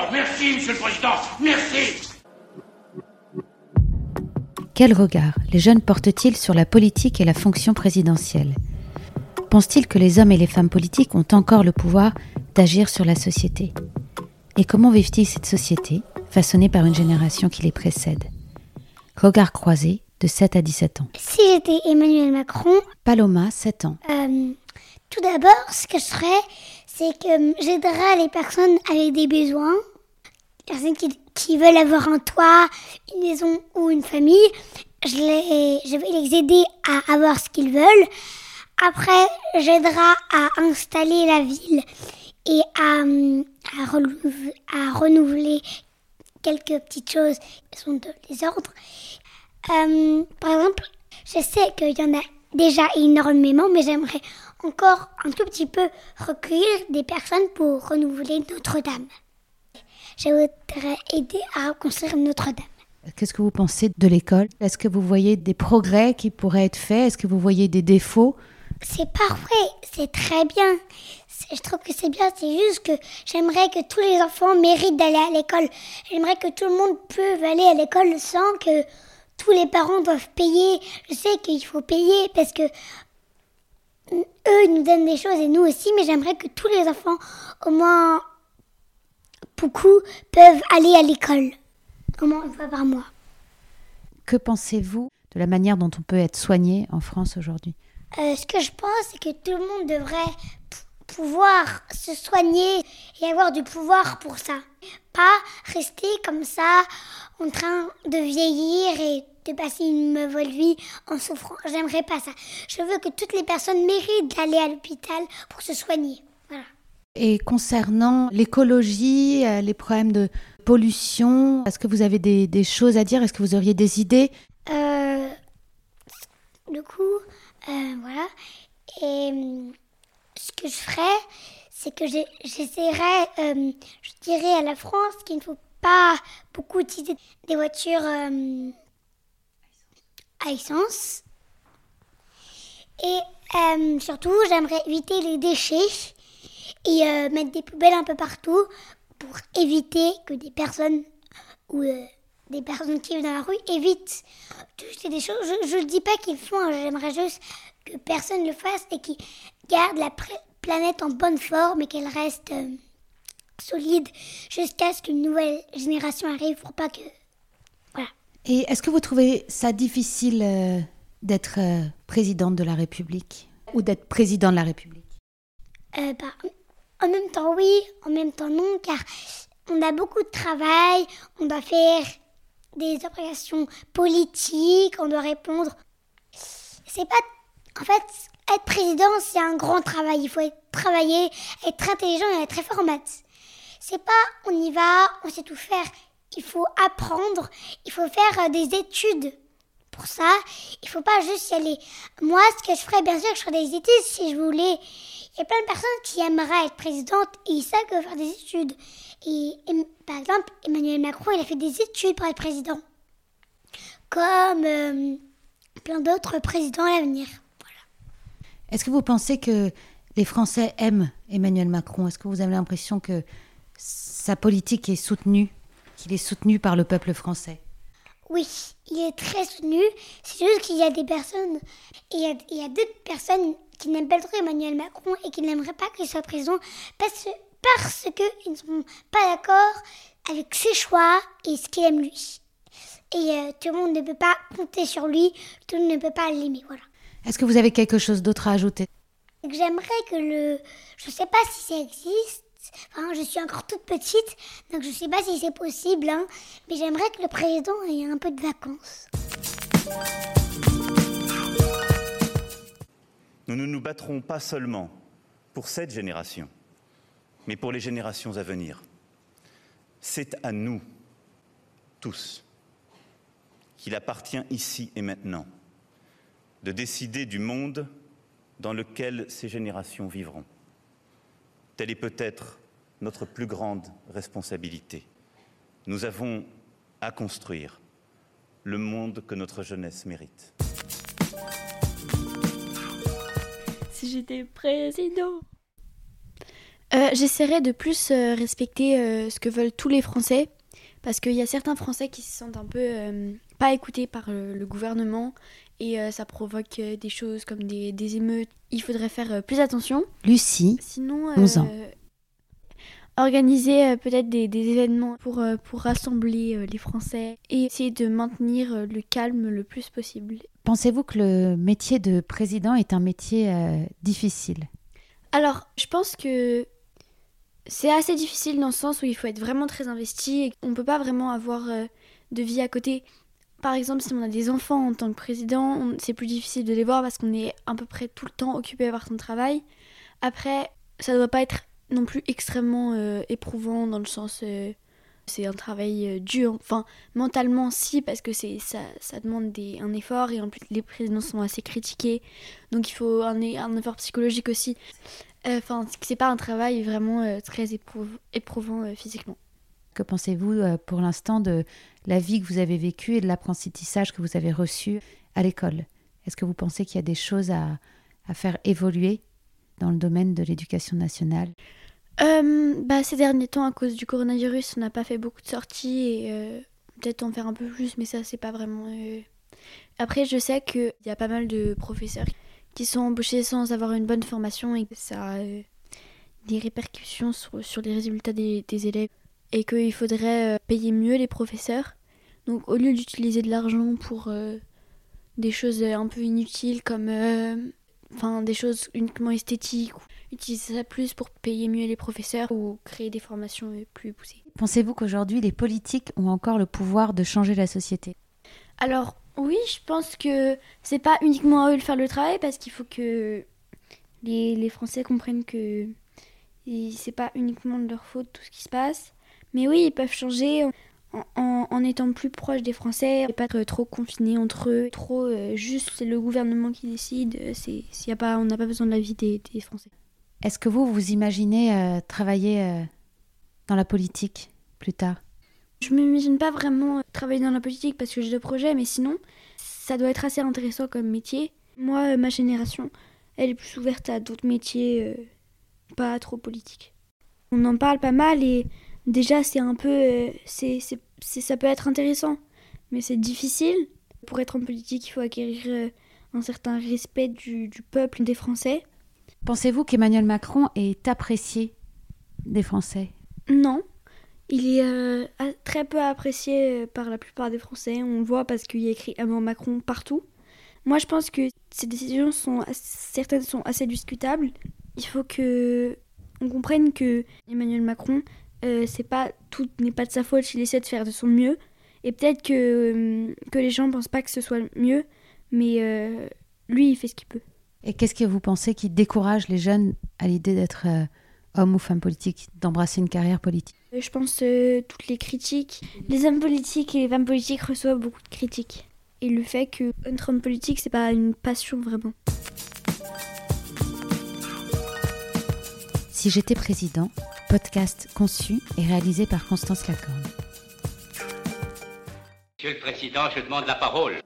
D'accord, merci, Monsieur le Président, merci. Quel regard les jeunes portent-ils sur la politique et la fonction présidentielle? Pensent-ils que les hommes et les femmes politiques ont encore le pouvoir d'agir sur la société? Et comment vivent-ils cette société, façonnée par une génération qui les précède? Regard croisé de 7 à 17 ans. Si j'étais Emmanuel Macron, Paloma, 7 ans. euh, tout d'abord, ce que je ferais, c'est que j'aiderais les personnes avec des besoins, personnes qui, veulent avoir un toit, une maison ou une famille. Je, vais les aider à avoir ce qu'ils veulent. Après, j'aiderai à installer la ville et à, à renouveler quelques petites choses qui sont de désordre. Euh, par exemple, je sais qu'il y en a déjà énormément, mais j'aimerais encore un tout petit peu recueillir des personnes pour renouveler Notre-Dame. Je voudrais aider à reconstruire Notre-Dame. Qu'est-ce que vous pensez de l'école? Est-ce que vous voyez des progrès qui pourraient être faits? Est-ce que vous voyez des défauts? C'est parfait, c'est très bien. Je trouve que c'est bien, c'est juste que j'aimerais que tous les enfants méritent d'aller à l'école. J'aimerais que tout le monde peut aller à l'école sans que tous les parents doivent payer. Je sais qu'il faut payer parce que eux ils nous donnent des choses et nous aussi, mais j'aimerais que tous les enfants, au moins beaucoup, peuvent aller à l'école. Au moins une fois par mois. Que pensez-vous de la manière dont on peut être soigné en France aujourd'hui? Euh, ce que je pense, c'est que tout le monde devrait pouvoir se soigner et avoir du pouvoir pour ça. Pas rester comme ça en train de vieillir et de passer une mauvaise vie en souffrant. J'aimerais pas ça. Je veux que toutes les personnes méritent d'aller à l'hôpital pour se soigner. Et concernant l'écologie, euh, les problèmes de pollution, est-ce que vous avez des, choses à dire? Est-ce que vous auriez des idées? Euh, du coup, euh, voilà. Et euh, ce que je ferais, c'est que j'essaierais, euh, je dirais à la France qu'il ne faut pas beaucoup utiliser des voitures euh, à essence. Et surtout, j'aimerais éviter les déchets et euh, mettre des poubelles un peu partout pour éviter que des personnes ou euh, des personnes qui vivent dans la rue évitent de jeter des choses. Je ne dis pas qu'ils le font, hein, j'aimerais juste que personne le fasse et qu'ils gardent la planète en bonne forme et qu'elle reste euh, solide jusqu'à ce qu'une nouvelle génération arrive pour pas que... Voilà. Et est-ce que vous trouvez ça difficile euh, d'être présidente de la République ou d'être président de la République? Bah, en même temps oui, en même temps non, car on a beaucoup de travail, on doit faire des opérations politiques, on doit répondre. C'est pas. En fait, être président, c'est un grand travail. Il faut travailler, être intelligent et être très fort en maths. C'est pas on y va, on sait tout faire. Il faut apprendre, il faut faire euh, des études pour ça. Il faut pas juste y aller. Moi, ce que je ferais, bien sûr, je ferais des études si je voulais. Il y a plein de personnes qui aimeraient être présidente et ils savent que faire des études. Et, par exemple, Emmanuel Macron, il a fait des études pour être président. Comme euh, plein d'autres présidents à l'avenir. Est-ce que vous pensez que les Français aiment Emmanuel Macron? Est-ce que vous avez l'impression que sa politique est soutenue, qu'il est soutenu par le peuple français? Oui, il est très soutenu. C'est juste qu'il y a des personnes, et il y a, il y a d'autres personnes qui n'aiment pas trop Emmanuel Macron et qui n'aimeraient pas qu'il soit président parce, parce qu'ils ne sont pas d'accord avec ses choix et ce qu'il aime lui. Et euh, tout le monde ne peut pas compter sur lui, tout le monde ne peut pas l'aimer, voilà. Est-ce que vous avez quelque chose d'autre à ajouter? J'aimerais que le... Je sais pas si ça existe. Je suis encore toute petite, donc je sais pas si c'est possible, hein, mais j'aimerais que le président ait un peu de vacances. Nous ne nous battrons pas seulement pour cette génération, mais pour les générations à venir. C'est à nous, tous, qu'il appartient ici et maintenant de décider du monde dans lequel ces générations vivront. Telle est peut-être notre plus grande responsabilité. Nous avons à construire le monde que notre jeunesse mérite. Si j'étais président, J'essaierai de plus respecter ce que veulent tous les Français, parce qu'il y a certains Français qui se sentent un peu pas écoutés par le gouvernement et ça provoque des choses comme des, des, émeutes. Il faudrait faire plus attention. Lucie, Sinon, 11 ans organiser euh, peut-être des, événements pour, euh, pour rassembler euh, les Français et essayer de maintenir le calme le plus possible. Pensez-vous que le métier de président est un métier difficile? Alors, je pense que c'est assez difficile dans le sens où il faut être vraiment très investi et on ne peut pas vraiment avoir de vie à côté. Par exemple, si on a des enfants en tant que président, c'est plus difficile de les voir parce qu'on est à peu près tout le temps occupé par son travail. Après, ça ne doit pas être non plus extrêmement euh, éprouvant dans le sens euh, c'est un travail euh, dur. Enfin mentalement si parce que c'est ça, ça demande un effort et en plus les présidents sont assez critiqués. Donc il faut un, un effort psychologique aussi. Enfin c'est pas un travail vraiment très éprouvant physiquement que pensez-vous pour l'instant de la vie que vous avez vécue et de l'apprentissage que vous avez reçu à l'école? Est-ce que vous pensez qu'il y a des choses à, faire évoluer dans le domaine de l'éducation nationale? Euh, bah, Ces derniers temps, à cause du coronavirus, on n'a pas fait beaucoup de sorties et euh, peut-être en faire un peu plus, mais ça, c'est pas vraiment. Euh. Après, je sais qu'il y a pas mal de professeurs qui sont embauchés sans avoir une bonne formation et que ça a des répercussions sur, les résultats des élèves et qu'il faudrait payer mieux les professeurs. Donc, au lieu d'utiliser de l'argent pour des choses un peu inutiles comme enfin des choses uniquement esthétiques utiliser ça plus pour payer mieux les professeurs ou créer des formations plus poussées. Pensez-vous qu'aujourd'hui les politiques ont encore le pouvoir de changer la société? Alors oui, je pense que c'est pas uniquement à eux de faire le travail parce qu'il faut que les, les, Français comprennent que c'est pas uniquement de leur faute tout ce qui se passe. Mais oui, ils peuvent changer en, en, étant plus proches des Français et pas être trop confinés entre eux, trop euh, juste c'est le gouvernement qui décide, c'est, y a pas, on n'a pas besoin de l'avis des, des Français. Est-ce que vous, vous imaginez euh, travailler euh, dans la politique plus tard? Je ne m'imagine pas vraiment euh, travailler dans la politique parce que j'ai deux projets, mais sinon, ça doit être assez intéressant comme métier. Moi, ma génération, elle est plus ouverte à d'autres métiers, pas trop politiques. On en parle pas mal et déjà, c'est un peu. c'est, ça peut être intéressant, mais c'est difficile. Pour être en politique, il faut acquérir un certain respect du, du peuple, des Français. Pensez-vous qu'Emmanuel Macron est apprécié des Français? Non. Il est euh, très peu apprécié euh, par la plupart des Français. On le voit parce qu'il y a écrit Emmanuel Macron partout. Moi, je pense que ces décisions sont certaines sont assez discutables. Il faut que on comprenne que Emmanuel Macron, euh, c'est pas tout n'est pas de sa faute. Il essaie de faire de son mieux. Et peut-être que que les gens pensent pas que ce soit mieux, mais lui, il fait ce qu'il peut. Et qu'est-ce que vous pensez qui décourage les jeunes à l'idée d'être euh, homme ou femme politique, d'embrasser une carrière politique? Euh, Je pense euh, toutes les critiques. Les hommes politiques et les femmes politiques reçoivent beaucoup de critiques. Et le fait qu'être homme politique, c'est pas une passion vraiment. Si j'étais président, podcast conçu et réalisé par Constance Lacorne. Monsieur le Président, je demande la parole.